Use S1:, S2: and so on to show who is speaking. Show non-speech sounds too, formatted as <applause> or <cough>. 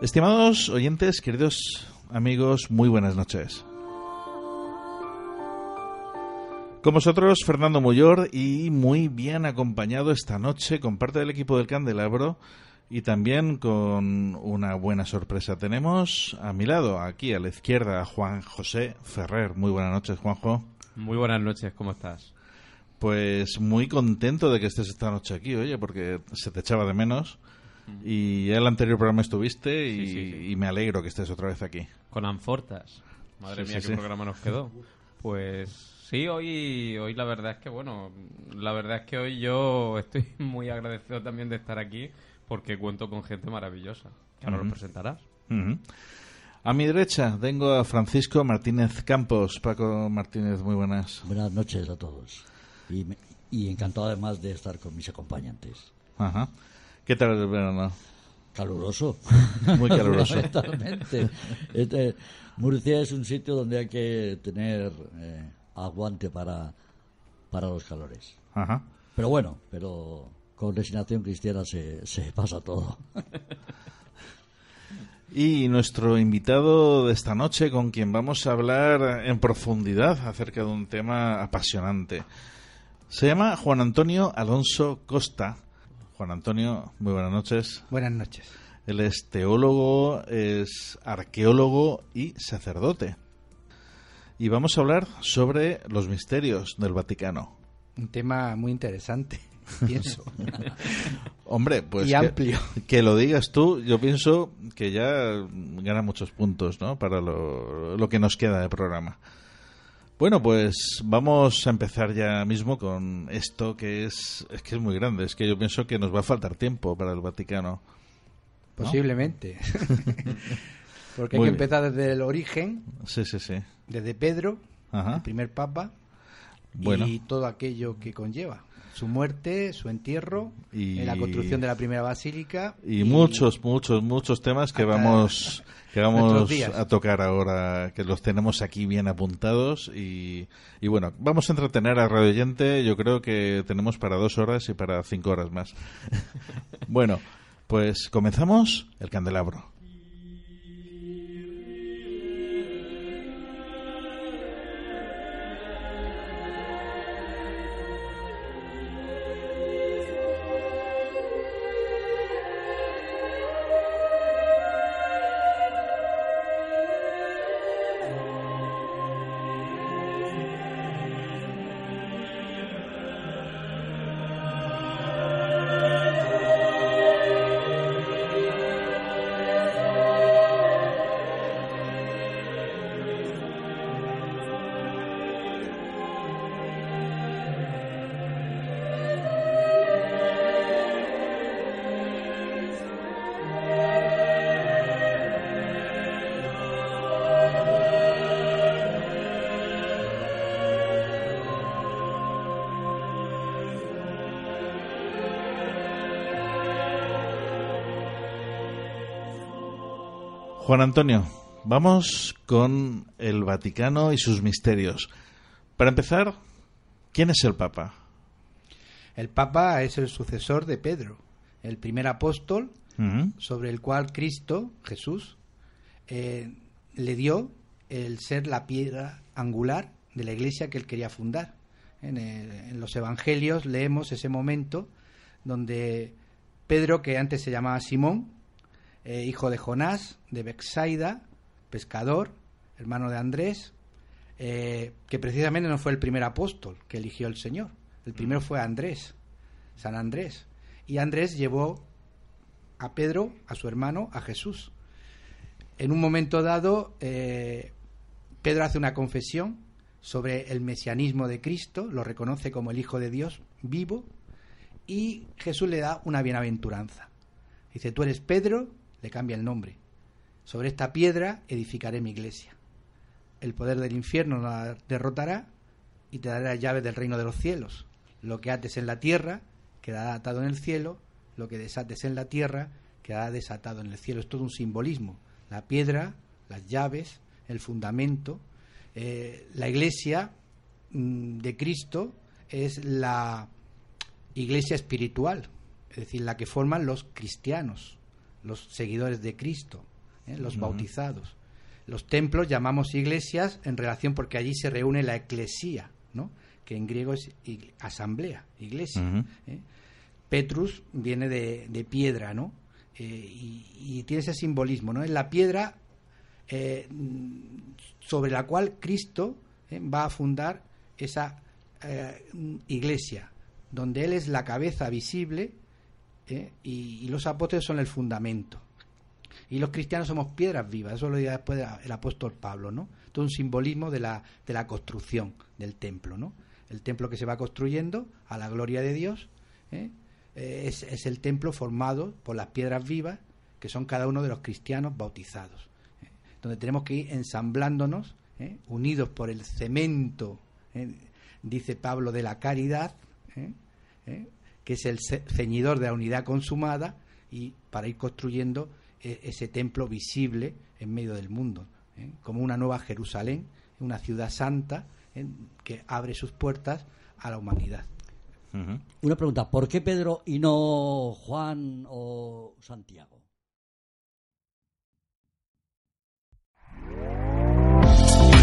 S1: Estimados oyentes, queridos amigos, muy buenas noches. Con vosotros, Fernando Muyor, y muy bien acompañado esta noche con parte del equipo del Candelabro y también con una buena sorpresa. Tenemos a mi lado, aquí a la izquierda, a Juan José Ferrer. Muy buenas noches, Juanjo.
S2: Muy buenas noches, ¿cómo estás?
S1: Pues muy contento de que estés esta noche aquí, oye, porque se te echaba de menos. Y el anterior programa estuviste y, me alegro que estés otra vez aquí.
S2: Con Anfortas. Madre mía, qué programa nos quedó. Pues sí, hoy, hoy la verdad es que, bueno, la verdad es que hoy yo estoy <laughs> muy agradecido también de estar aquí porque cuento con gente maravillosa. Que ahora lo presentarás.
S1: A mi derecha tengo a Francisco Martínez Campos. Paco Martínez, muy buenas.
S3: Buenas noches a todos. Y, y encantado además de estar con mis acompañantes.
S1: Ajá. ¿Qué tal el verano?
S3: Caluroso. <laughs>
S1: Muy caluroso. <laughs>
S3: Totalmente. Este, Murcia es un sitio donde hay que tener eh, aguante para, para los calores.
S1: Ajá.
S3: Pero bueno, pero con resignación cristiana se, se pasa todo. <laughs>
S1: Y nuestro invitado de esta noche, con quien vamos a hablar en profundidad acerca de un tema apasionante, se llama Juan Antonio Alonso Costa Juan Antonio, muy buenas noches.
S4: Buenas noches.
S1: Él es teólogo, es arqueólogo y sacerdote. Y vamos a hablar sobre los misterios del Vaticano.
S4: Un tema muy interesante, <laughs> pienso.
S1: Hombre, pues
S4: y amplio.
S1: Que, lo digas tú, yo pienso que ya gana muchos puntos, ¿no? Para lo, lo que nos queda de programa. Bueno, pues vamos a empezar ya mismo con esto que es, es que es muy grande. Es que yo pienso que nos va a faltar tiempo para el Vaticano.
S4: Posiblemente. <laughs> Porque hay que empezar desde el origen.
S1: Sí, sí, sí.
S4: Desde Pedro, el primer papa, y todo aquello que conlleva su muerte, su entierro, y la construcción de la primera basílica.
S1: Y, muchos, muchos, muchos temas que vamos, que vamos a tocar ahora, que los tenemos aquí bien apuntados. Y, y bueno, vamos a entretener a Radio Oyente. Yo creo que tenemos para dos horas y para cinco horas más. <laughs> bueno, pues comenzamos el candelabro. Juan Antonio, vamos con el Vaticano y sus misterios. Para empezar, ¿quién es el Papa?
S4: El Papa es el sucesor de Pedro, el primer apóstol sobre el cual Cristo, Jesús, eh, le dio el ser la piedra angular de la iglesia que él quería fundar. En, los evangelios leemos ese momento donde Pedro, que antes se llamaba Simón, eh, hijo de Jonás, de Bexaida, pescador, hermano de Andrés, eh, que precisamente no fue el primer apóstol que eligió el Señor. El primero fue Andrés, San Andrés. Y Andrés llevó a Pedro, a su hermano, a Jesús. En un momento dado, eh, Pedro hace una confesión sobre el mesianismo de Cristo, lo reconoce como el Hijo de Dios vivo, y Jesús le da una bienaventuranza. Dice, tú eres Pedro, le cambia el nombre. Sobre esta piedra edificaré mi iglesia. El poder del infierno la derrotará y te daré las llaves del reino de los cielos. Lo que ates en la tierra quedará atado en el cielo, lo que desates en la tierra quedará desatado en el cielo. Es todo un simbolismo. La piedra, las llaves, el fundamento. Eh, la iglesia mm, de Cristo es la iglesia espiritual, es decir, la que forman los cristianos, los seguidores de Cristo, ¿eh? los bautizados. Los templos llamamos iglesias en relación porque allí se reúne la eclesía, ¿no? que en griego es asamblea, iglesia. ¿eh? Petrus viene de, piedra, ¿no? y, y, tiene ese simbolismo, ¿no? Es la piedra eh, sobre la cual Cristo eh, va a fundar esa eh, iglesia, donde Él es la cabeza visible y, los apóstoles son el fundamento. Y los cristianos somos piedras vivas, eso lo dirá después el apóstol Pablo, ¿no? Todo un simbolismo de la, de la construcción del templo, ¿no? El templo que se va construyendo a la gloria de Dios es, es el templo formado por las piedras vivas que son cada uno de los cristianos bautizados donde tenemos que ir ensamblándonos, ¿eh? unidos por el cemento, ¿eh? dice Pablo, de la caridad, ¿eh? Que es el ceñidor de la unidad consumada, y para ir construyendo ese templo visible en medio del mundo, como una nueva Jerusalén, una ciudad santa que abre sus puertas a la humanidad.
S3: Una pregunta, ¿por qué Pedro y no Juan o Santiago?